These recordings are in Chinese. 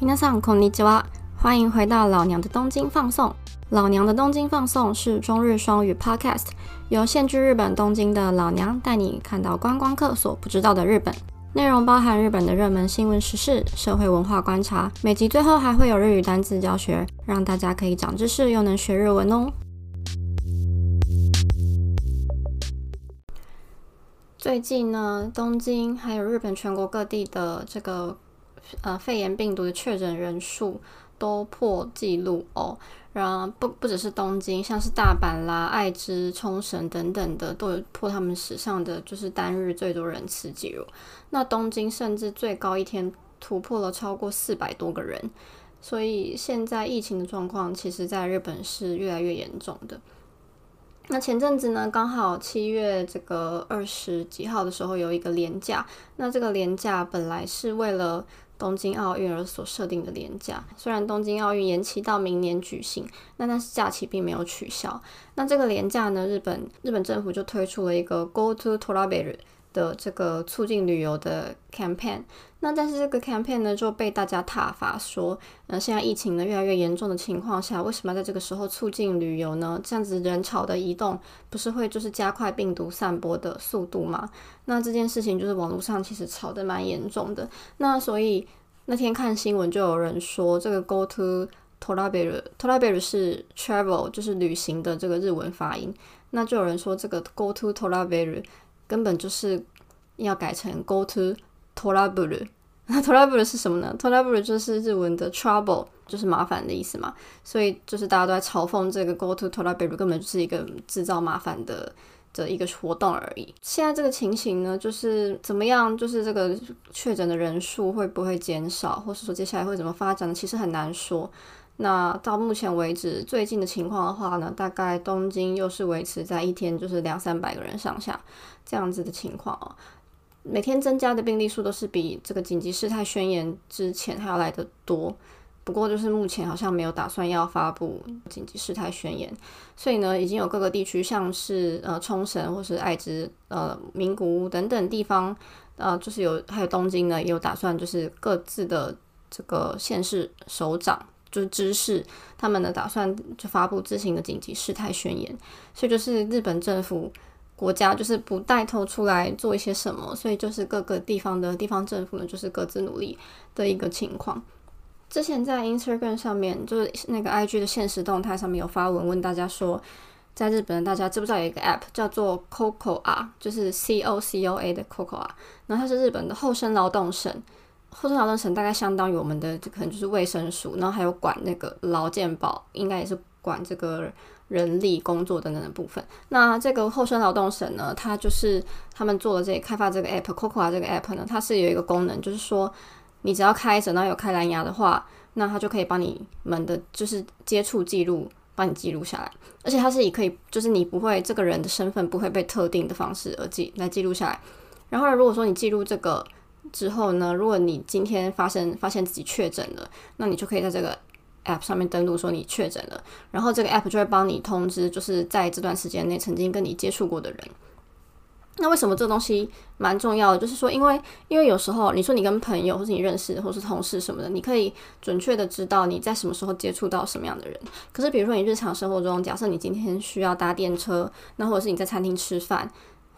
皆さんこんにちは，欢迎回到老娘的东京放送。老娘的东京放送是中日双语 Podcast，由现居日本东京的老娘带你看到观光客所不知道的日本。内容包含日本的热门新闻时事、社会文化观察，每集最后还会有日语单词教学，让大家可以长知识又能学日文哦。最近呢，东京还有日本全国各地的这个 呃肺炎病毒的确诊人数都破纪录哦。然后不不只是东京，像是大阪啦、爱知、冲绳等等的，都有破他们史上的就是单日最多人次记录。那东京甚至最高一天突破了超过四百多个人，所以现在疫情的状况，其实在日本是越来越严重的。那前阵子呢，刚好七月这个二十几号的时候有一个连假。那这个连假本来是为了东京奥运而所设定的连假，虽然东京奥运延期到明年举行，那但是假期并没有取消。那这个连假呢，日本日本政府就推出了一个 Go to t o r a b e r。的这个促进旅游的 campaign，那但是这个 campaign 呢就被大家挞伐说，呃，现在疫情呢越来越严重的情况下，为什么要在这个时候促进旅游呢？这样子人潮的移动不是会就是加快病毒散播的速度吗？那这件事情就是网络上其实吵得蛮严重的。那所以那天看新闻就有人说，这个 go to t o r a b e r t o r a b e r 是 travel 就是旅行的这个日文发音，那就有人说这个 go to t o r a b e r 根本就是要改成 go to trouble，那 trouble 是什么呢？trouble 就是日文的 trouble，就是麻烦的意思嘛。所以就是大家都在嘲讽这个 go to trouble 根本就是一个制造麻烦的的一个活动而已。现在这个情形呢，就是怎么样？就是这个确诊的人数会不会减少，或是说接下来会怎么发展？其实很难说。那到目前为止，最近的情况的话呢，大概东京又是维持在一天就是两三百个人上下这样子的情况哦。每天增加的病例数都是比这个紧急事态宣言之前还要来得多。不过就是目前好像没有打算要发布紧急事态宣言，所以呢，已经有各个地区，像是呃冲绳或是爱知、呃名古屋等等地方，呃就是有还有东京呢，也有打算就是各自的这个县市首长。就是知识，他们呢打算就发布自行的紧急事态宣言，所以就是日本政府国家就是不带头出来做一些什么，所以就是各个地方的地方政府呢就是各自努力的一个情况。之前在 Instagram 上面，就是那个 IG 的现实动态上面有发文问大家说，在日本大家知不知道有一个 App 叫做 Coco 啊，就是 C O C O A 的 Coco 啊，然后它是日本的厚生劳动省。后生劳动省大概相当于我们的，可能就是卫生署，然后还有管那个劳健保，应该也是管这个人力工作等等的部分。那这个后生劳动省呢，它就是他们做的这开发这个 app Cocoa 这个 app 呢，它是有一个功能，就是说你只要开着，然后有开蓝牙的话，那它就可以帮你们的就是接触记录帮你记录下来，而且它是以可以，就是你不会这个人的身份不会被特定的方式而记来记录下来。然后如果说你记录这个。之后呢，如果你今天发生发现自己确诊了，那你就可以在这个 app 上面登录说你确诊了，然后这个 app 就会帮你通知，就是在这段时间内曾经跟你接触过的人。那为什么这个东西蛮重要的？就是说，因为因为有时候你说你跟朋友或是你认识或是同事什么的，你可以准确的知道你在什么时候接触到什么样的人。可是比如说你日常生活中，假设你今天需要搭电车，那或者是你在餐厅吃饭。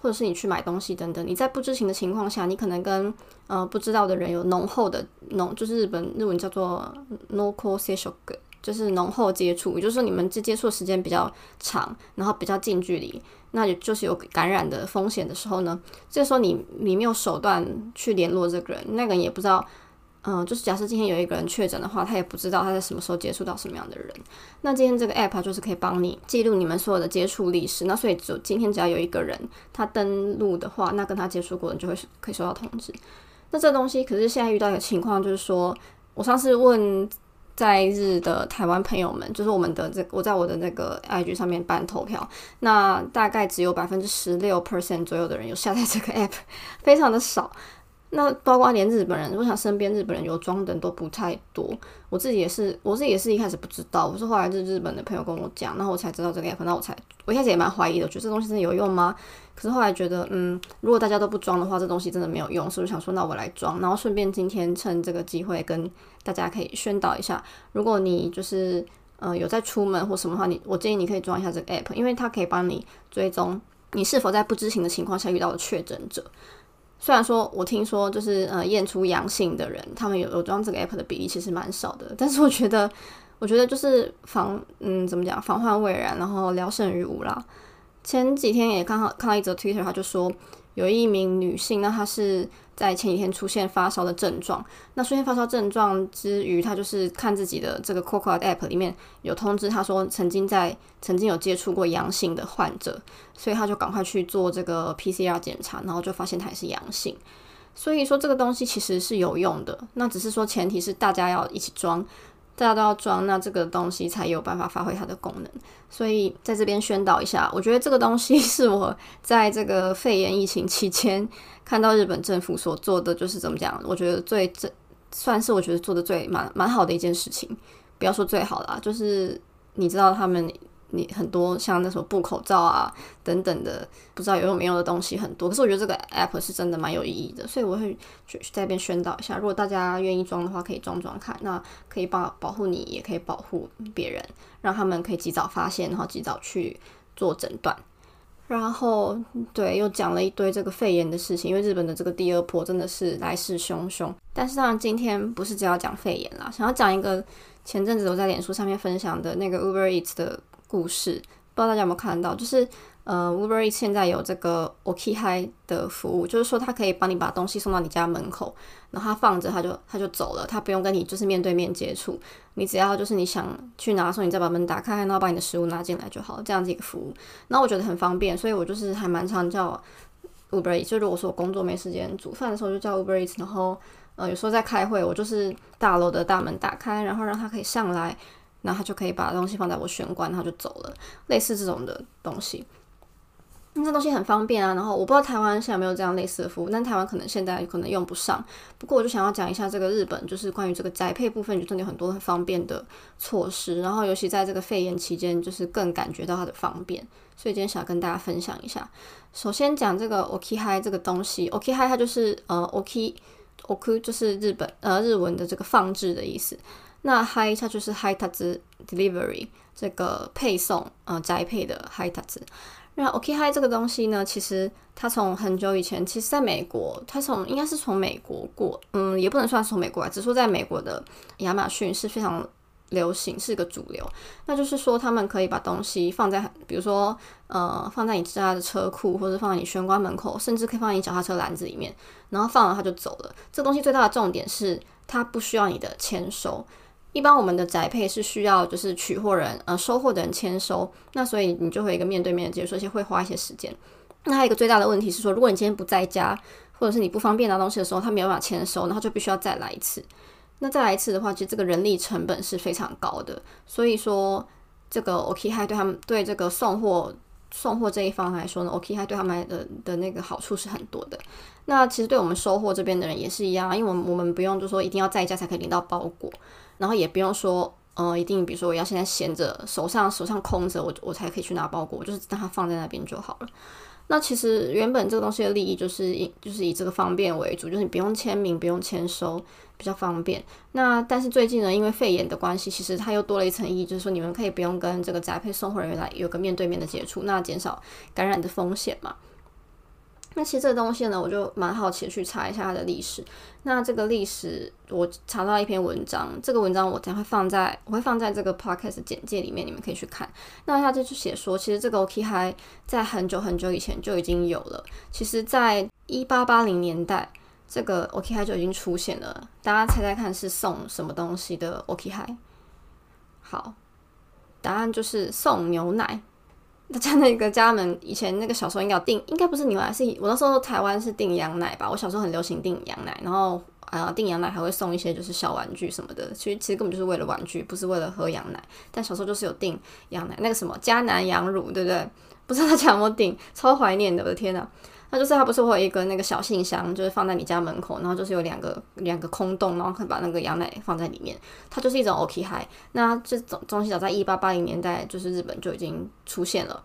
或者是你去买东西等等，你在不知情的情况下，你可能跟呃不知道的人有浓厚的浓，就是日本日文叫做 no c o s e s h o 就是浓厚接触，也就是说你们这接触时间比较长，然后比较近距离，那也就是有感染的风险的时候呢，这时候你你没有手段去联络这个人，那个人也不知道。嗯，就是假设今天有一个人确诊的话，他也不知道他在什么时候接触到什么样的人。那今天这个 app 就是可以帮你记录你们所有的接触历史。那所以就今天只要有一个人他登录的话，那跟他接触过的人就会可以收到通知。那这东西可是现在遇到一个情况，就是说我上次问在日的台湾朋友们，就是我们的这我在我的那个 IG 上面办投票，那大概只有百分之十六 percent 左右的人有下载这个 app，非常的少。那包括连日本人，我想身边日本人有装的人都不太多。我自己也是，我自己也是一开始不知道，我是后来是日本的朋友跟我讲，然后我才知道这个 app，那我才我一开始也蛮怀疑的，觉得这东西真的有用吗？可是后来觉得，嗯，如果大家都不装的话，这东西真的没有用，所以我想说，那我来装，然后顺便今天趁这个机会跟大家可以宣导一下，如果你就是呃有在出门或什么的话，你我建议你可以装一下这个 app，因为它可以帮你追踪你是否在不知情的情况下遇到了确诊者。虽然说，我听说就是呃验出阳性的人，他们有有装这个 app 的比例其实蛮少的。但是我觉得，我觉得就是防嗯怎么讲，防患未然，然后聊胜于无啦。前几天也刚好看到一则 Twitter，他就说有一名女性，那她是。在前几天出现发烧的症状，那出现发烧症状之余，她就是看自己的这个 Coco App 里面有通知，她说曾经在曾经有接触过阳性的患者，所以她就赶快去做这个 PCR 检查，然后就发现她也是阳性。所以说这个东西其实是有用的，那只是说前提是大家要一起装。大家都要装，那这个东西才有办法发挥它的功能。所以在这边宣导一下，我觉得这个东西 是我在这个肺炎疫情期间看到日本政府所做的，就是怎么讲？我觉得最这算是我觉得做的最蛮蛮好的一件事情。不要说最好啦，就是你知道他们。你很多像那种布口罩啊等等的，不知道有用没用的东西很多。可是我觉得这个 app 是真的蛮有意义的，所以我会去在边宣导一下。如果大家愿意装的话，可以装装看，那可以保保护你，也可以保护别人，让他们可以及早发现，然后及早去做诊断。然后对，又讲了一堆这个肺炎的事情，因为日本的这个第二波真的是来势汹汹。但是当然今天不是只要讲肺炎啦，想要讲一个前阵子我在脸书上面分享的那个 Uber Eats 的。故事不知道大家有没有看到，就是呃，Uber Eats 现在有这个 OK Hi 的服务，就是说它可以帮你把东西送到你家门口，然后它放着，它就它就走了，它不用跟你就是面对面接触，你只要就是你想去拿的时候，你再把门打开，然后把你的食物拿进来就好，这样子一个服务。那我觉得很方便，所以我就是还蛮常叫 Uber Eats。就如果说我工作没时间煮饭的时候，就叫 Uber Eats。然后呃，有时候在开会，我就是大楼的大门打开，然后让它可以上来。然后他就可以把东西放在我玄关，他就走了。类似这种的东西，那这东西很方便啊。然后我不知道台湾现在有没有这样类似的服务，但台湾可能现在可能用不上。不过我就想要讲一下这个日本，就是关于这个宅配部分，就真的有很多很方便的措施。然后尤其在这个肺炎期间，就是更感觉到它的方便。所以今天想跟大家分享一下。首先讲这个 OK Hi 这个东西，OK Hi 它就是呃 OK OK 就是日本呃日文的这个放置的意思。那 Hi 它就是 Hi 塔子 Delivery 这个配送，呃，宅配的 Hi 塔子。那 OK Hi 这个东西呢，其实它从很久以前，其实在美国，它从应该是从美国过，嗯，也不能算从美国来，只说在美国的亚马逊是非常流行，是个主流。那就是说，他们可以把东西放在，比如说，呃，放在你自家的车库，或者放在你玄关门口，甚至可以放在你脚踏车篮子里面，然后放了它就走了。这东西最大的重点是，它不需要你的签收。一般我们的宅配是需要就是取货人呃收货的人签收，那所以你就会一个面对面的接触，而且会花一些时间。那还有一个最大的问题是说，如果你今天不在家，或者是你不方便拿东西的时候，他没有办法签收，然后就必须要再来一次。那再来一次的话，其实这个人力成本是非常高的。所以说，这个 OK 还对他们对这个送货送货这一方来说呢，OK 还对他们的的那个好处是很多的。那其实对我们收货这边的人也是一样，因为我们我们不用就说一定要在家才可以领到包裹。然后也不用说，呃，一定比如说我要现在闲着，手上手上空着，我我才可以去拿包裹，我就是让它放在那边就好了。那其实原本这个东西的利益就是以就是以这个方便为主，就是你不用签名，不用签收，比较方便。那但是最近呢，因为肺炎的关系，其实它又多了一层意义，就是说你们可以不用跟这个宅配送货人员来有个面对面的接触，那减少感染的风险嘛。那其实这个东西呢，我就蛮好奇去查一下它的历史。那这个历史，我查到一篇文章，这个文章我将会放在我会放在这个 podcast 简介里面，你们可以去看。那他就写说，其实这个 OK Hi 在很久很久以前就已经有了。其实，在一八八零年代，这个 OK Hi 就已经出现了。大家猜猜看是送什么东西的 OK Hi？？好，答案就是送牛奶。他家那个家门以前那个小时候应该有订，应该不是牛奶，是我那时候台湾是订羊奶吧。我小时候很流行订羊奶，然后啊订羊奶还会送一些就是小玩具什么的。其实其实根本就是为了玩具，不是为了喝羊奶。但小时候就是有订羊奶，那个什么迦南羊乳，对不对？不知道大家有没有订？超怀念的，我的天呐！那就是它不是会有一个那个小信箱，就是放在你家门口，然后就是有两个两个空洞，然后可以把那个羊奶放在里面。它就是一种 OK 嗨。那这种东西早在一八八零年代，就是日本就已经出现了。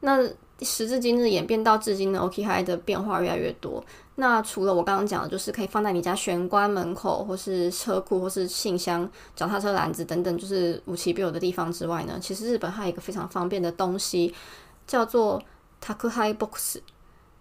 那时至今日演变到至今的 OK 嗨的变化越来越多。那除了我刚刚讲的，就是可以放在你家玄关门口，或是车库，或是信箱、脚踏车篮子等等，就是无奇不有的地方之外呢，其实日本还有一个非常方便的东西，叫做 Takuhai Box。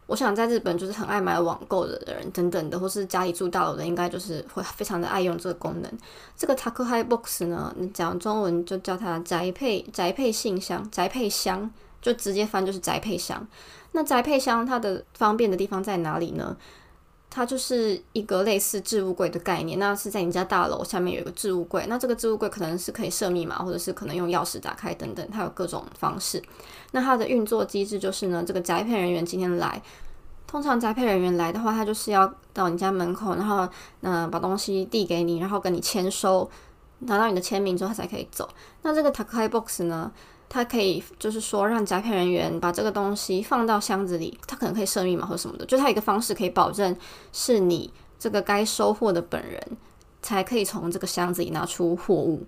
我想在日本就是很爱买网购的人等等的，或是家里住大楼的，应该就是会非常的爱用这个功能。这个 Takuhai Box 呢，你讲中文就叫它宅配宅配信箱、宅配箱，就直接翻就是宅配箱。那宅配箱它的方便的地方在哪里呢？它就是一个类似置物柜的概念，那是在你家大楼下面有一个置物柜，那这个置物柜可能是可以设密码，或者是可能用钥匙打开等等，它有各种方式。那它的运作机制就是呢，这个宅配人员今天来，通常宅配人员来的话，他就是要到你家门口，然后嗯把东西递给你，然后跟你签收，拿到你的签名之后他才可以走。那这个 talk Box 呢？它可以就是说让宅配人员把这个东西放到箱子里，他可能可以设密码或什么的，就他有一个方式可以保证是你这个该收货的本人才可以从这个箱子里拿出货物。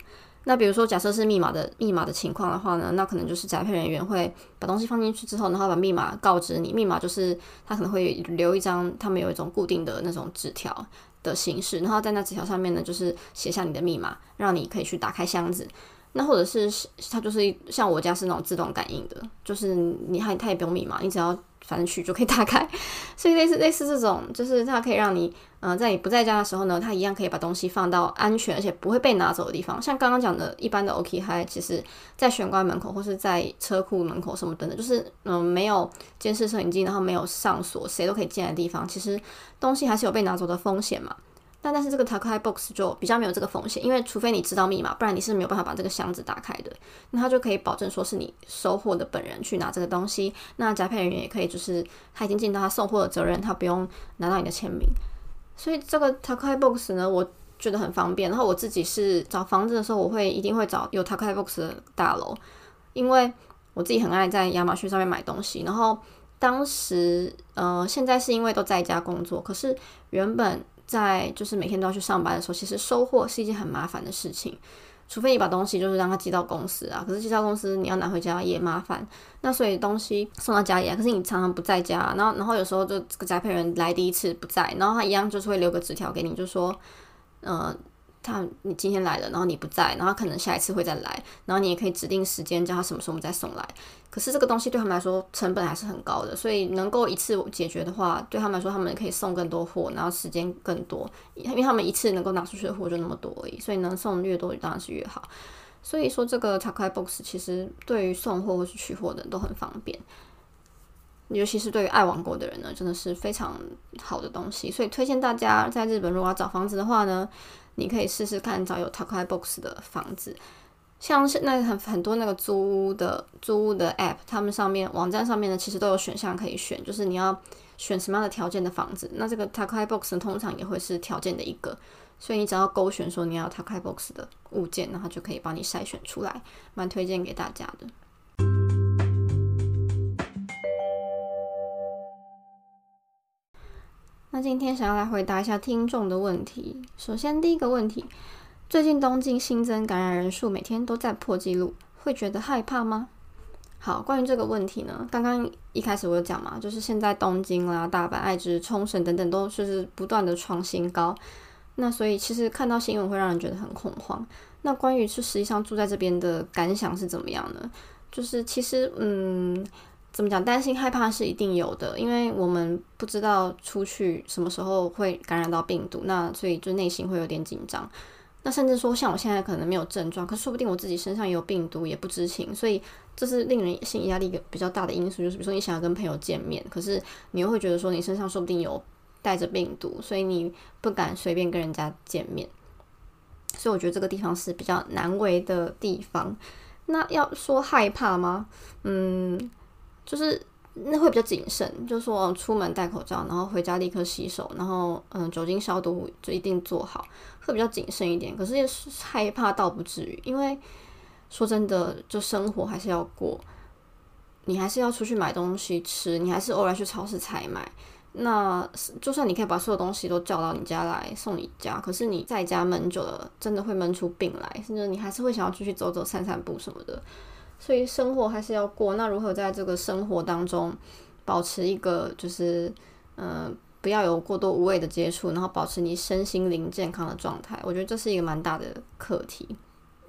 那比如说假设是密码的密码的情况的话呢，那可能就是宅配人员会把东西放进去之后，然后把密码告知你，密码就是他可能会留一张他们有一种固定的那种纸条的形式，然后在那纸条上面呢就是写下你的密码，让你可以去打开箱子。那或者是是它就是像我家是那种自动感应的，就是你它它也不用密码，你只要反正去就可以打开。所以类似类似这种，就是它可以让你，嗯，在你不在家的时候呢，它一样可以把东西放到安全而且不会被拿走的地方。像刚刚讲的一般的 OK Hi，其实在玄关门口或是在车库门口什么等等，就是嗯没有监视摄影机，然后没有上锁，谁都可以进来的地方，其实东西还是有被拿走的风险嘛。但但是这个 Takai Box 就比较没有这个风险，因为除非你知道密码，不然你是没有办法把这个箱子打开的。那他就可以保证说是你收货的本人去拿这个东西，那宅配人员也可以就是他已经尽到他送货的责任，他不用拿到你的签名。所以这个 Takai Box 呢，我觉得很方便。然后我自己是找房子的时候，我会一定会找有 Takai Box 的大楼，因为我自己很爱在亚马逊上面买东西。然后当时呃，现在是因为都在家工作，可是原本。在就是每天都要去上班的时候，其实收货是一件很麻烦的事情，除非你把东西就是让他寄到公司啊。可是寄到公司你要拿回家也麻烦，那所以东西送到家里啊，可是你常常不在家，然后然后有时候就这个宅配人来第一次不在，然后他一样就是会留个纸条给你，就说，嗯。他你今天来了，然后你不在，然后可能下一次会再来，然后你也可以指定时间叫他什么时候再送来。可是这个东西对他们来说成本还是很高的，所以能够一次解决的话，对他们来说他们可以送更多货，然后时间更多，因为他们一次能够拿出去的货就那么多而已，所以能送越多当然是越好。所以说这个 Takai Box 其实对于送货或是取货的人都很方便，尤其是对于爱网购的人呢，真的是非常好的东西。所以推荐大家在日本如果要找房子的话呢。你可以试试看找有 Takai Box 的房子，像是那很很多那个租屋的租屋的 App，他们上面网站上面呢，其实都有选项可以选，就是你要选什么样的条件的房子，那这个 Takai Box 通常也会是条件的一个，所以你只要勾选说你要 Takai Box 的物件，然后就可以帮你筛选出来，蛮推荐给大家的。那今天想要来回答一下听众的问题。首先，第一个问题，最近东京新增感染人数每天都在破纪录，会觉得害怕吗？好，关于这个问题呢，刚刚一开始我有讲嘛，就是现在东京啦、大阪、爱知、冲绳等等都是不断的创新高。那所以其实看到新闻会让人觉得很恐慌。那关于是实际上住在这边的感想是怎么样呢？就是其实嗯。怎么讲？担心、害怕是一定有的，因为我们不知道出去什么时候会感染到病毒，那所以就内心会有点紧张。那甚至说，像我现在可能没有症状，可说不定我自己身上也有病毒也不知情，所以这是令人心理压力比较大的因素。就是比如说，你想要跟朋友见面，可是你又会觉得说你身上说不定有带着病毒，所以你不敢随便跟人家见面。所以我觉得这个地方是比较难为的地方。那要说害怕吗？嗯。就是那会比较谨慎，就说出门戴口罩，然后回家立刻洗手，然后嗯酒精消毒就一定做好，会比较谨慎一点。可是也是害怕倒不至于，因为说真的，就生活还是要过。你还是要出去买东西吃，你还是偶尔去超市采买。那就算你可以把所有东西都叫到你家来送你家，可是你在家闷久了，真的会闷出病来，甚至你还是会想要出去走走、散散步什么的。所以生活还是要过。那如何在这个生活当中保持一个就是嗯，不要有过多无谓的接触，然后保持你身心灵健康的状态？我觉得这是一个蛮大的课题。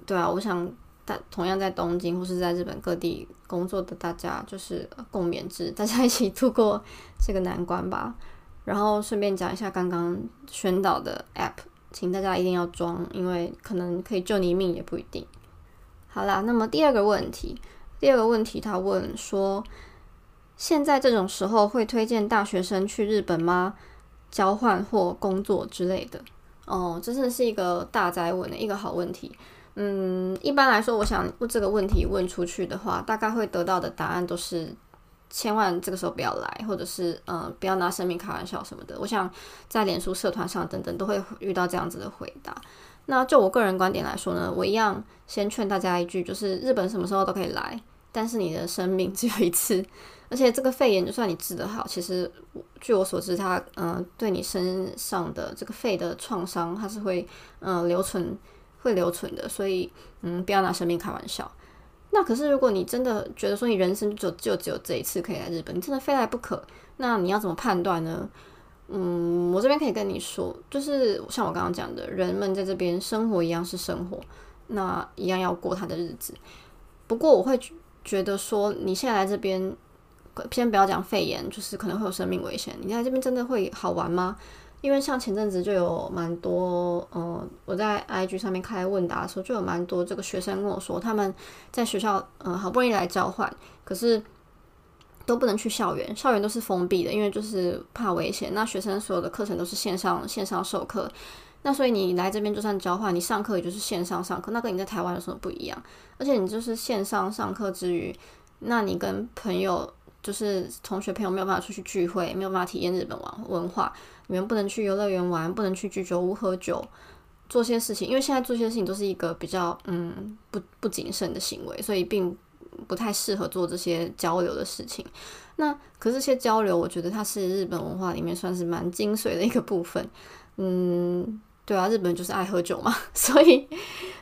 对啊，我想。但同样在东京或是在日本各地工作的大家，就是共勉之，大家一起度过这个难关吧。然后顺便讲一下刚刚宣导的 App，请大家一定要装，因为可能可以救你一命也不一定。好啦，那么第二个问题，第二个问题他问说，现在这种时候会推荐大学生去日本吗？交换或工作之类的？哦，真的是一个大灾问的一个好问题。嗯，一般来说，我想问这个问题问出去的话，大概会得到的答案都是千万这个时候不要来，或者是嗯不要拿生命开玩笑什么的。我想在脸书社团上等等都会遇到这样子的回答。那就我个人观点来说呢，我一样先劝大家一句，就是日本什么时候都可以来，但是你的生命 只有一次，而且这个肺炎就算你治得好，其实据我所知，它嗯对你身上的这个肺的创伤，它是会嗯留存。会留存的，所以嗯，不要拿生命开玩笑。那可是，如果你真的觉得说你人生就就只有这一次可以来日本，你真的非来不可，那你要怎么判断呢？嗯，我这边可以跟你说，就是像我刚刚讲的，人们在这边生活一样是生活，那一样要过他的日子。不过我会觉得说，你现在来这边，先不要讲肺炎，就是可能会有生命危险，你在这边真的会好玩吗？因为像前阵子就有蛮多，嗯，我在 IG 上面开问答的时候，就有蛮多这个学生跟我说，他们在学校，嗯，好不容易来交换，可是都不能去校园，校园都是封闭的，因为就是怕危险。那学生所有的课程都是线上线上授课，那所以你来这边就算交换，你上课也就是线上上课，那跟你在台湾有什么不一样？而且你就是线上上课之余，那你跟朋友。就是同学朋友没有办法出去聚会，没有办法体验日本文文化。你们不能去游乐园玩，不能去居酒屋喝酒，做些事情。因为现在做些事情都是一个比较嗯不不谨慎的行为，所以并不太适合做这些交流的事情。那可是这些交流，我觉得它是日本文化里面算是蛮精髓的一个部分。嗯，对啊，日本就是爱喝酒嘛，所以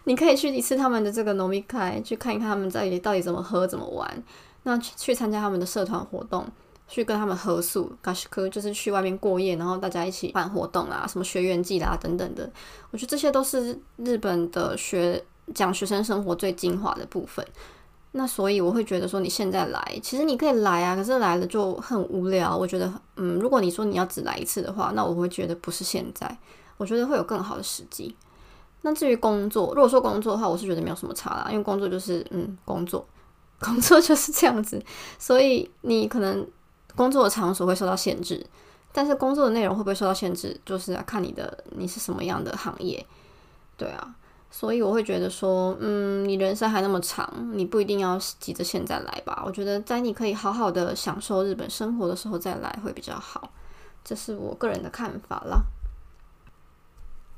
你可以去一次他们的这个农民开，去看一看他们在到底怎么喝怎么玩。那去参加他们的社团活动，去跟他们合宿，嘎西科就是去外面过夜，然后大家一起办活动啊，什么学员季啦等等的，我觉得这些都是日本的学讲学生生活最精华的部分。那所以我会觉得说，你现在来，其实你可以来啊，可是来了就很无聊。我觉得，嗯，如果你说你要只来一次的话，那我会觉得不是现在，我觉得会有更好的时机。那至于工作，如果说工作的话，我是觉得没有什么差啦，因为工作就是嗯工作。工作就是这样子，所以你可能工作的场所会受到限制，但是工作的内容会不会受到限制，就是要看你的你是什么样的行业，对啊，所以我会觉得说，嗯，你人生还那么长，你不一定要急着现在来吧。我觉得在你可以好好的享受日本生活的时候再来会比较好，这是我个人的看法啦。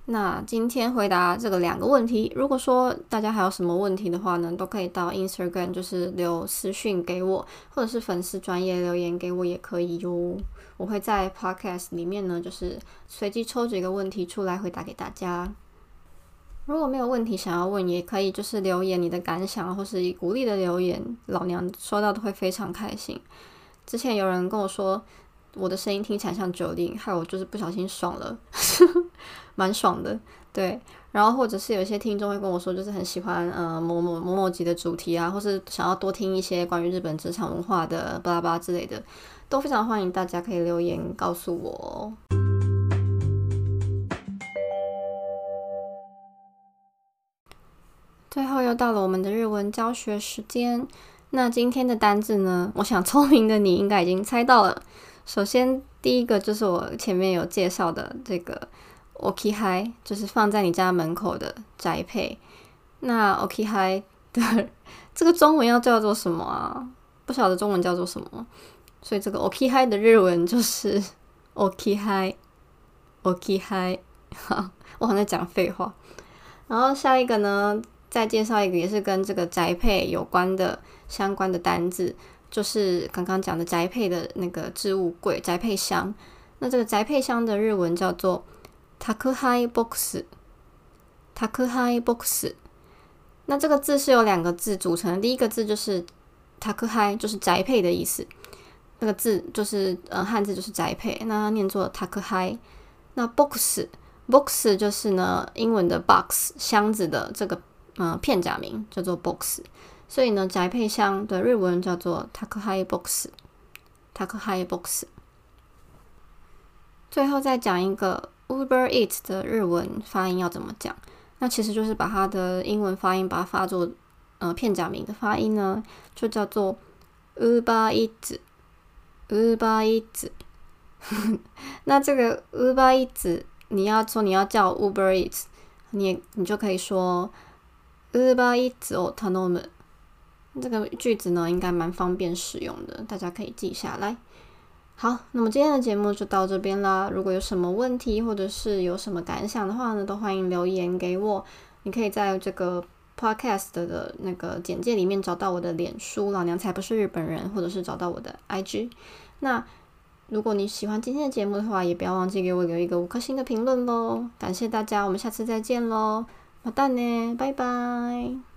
那今天回答这个两个问题，如果说大家还有什么问题的话呢，都可以到 Instagram 就是留私讯给我，或者是粉丝专业留言给我也可以哟。我会在 Podcast 里面呢，就是随机抽几个问题出来回答给大家。如果没有问题想要问，也可以就是留言你的感想或是鼓励的留言，老娘收到都会非常开心。之前有人跟我说。我的声音听起来像九零，害我就是不小心爽了，蛮爽的。对，然后或者是有一些听众会跟我说，就是很喜欢呃某某某某集的主题啊，或是想要多听一些关于日本职场文化的巴拉巴拉之类的，都非常欢迎大家可以留言告诉我。最后又到了我们的日文教学时间，那今天的单字呢？我想聪明的你应该已经猜到了。首先，第一个就是我前面有介绍的这个 “oki hi”，就是放在你家门口的宅配。那 “oki hi” 的这个中文要叫做什么啊？不晓得中文叫做什么，所以这个 “oki hi” 的日文就是 “oki hi”，“oki hi”。好，我好像在讲废话。然后下一个呢，再介绍一个也是跟这个宅配有关的相关的单字。就是刚刚讲的宅配的那个置物柜宅配箱。那这个宅配箱的日文叫做 takuhai box，takuhai box。那这个字是由两个字组成的，第一个字就是 takuhai，就是宅配的意思。那个字就是呃汉字就是宅配，那它念作 takuhai。那 box，box 就是呢英文的 box 箱子的这个嗯片假名叫做 box。所以呢宅配箱的日文叫做 takuhai box，takuhai box。最后再讲一个 Uber Eats 的日文发音要怎么讲？那其实就是把它的英文发音把它发作呃片假名的发音呢，就叫做 Uber Eats，Uber Eats。那这个 Uber Eats，你要说你要叫 Uber Eats，你你就可以说 Uber Eats 哦，他那么这个句子呢应该蛮方便使用的，大家可以记下来。好，那么今天的节目就到这边啦。如果有什么问题或者是有什么感想的话呢，都欢迎留言给我。你可以在这个 podcast 的那个简介里面找到我的脸书“老娘才不是日本人”，或者是找到我的 IG。那如果你喜欢今天的节目的话，也不要忘记给我留一个五颗星的评论喽。感谢大家，我们下次再见喽，好蛋呢，拜拜。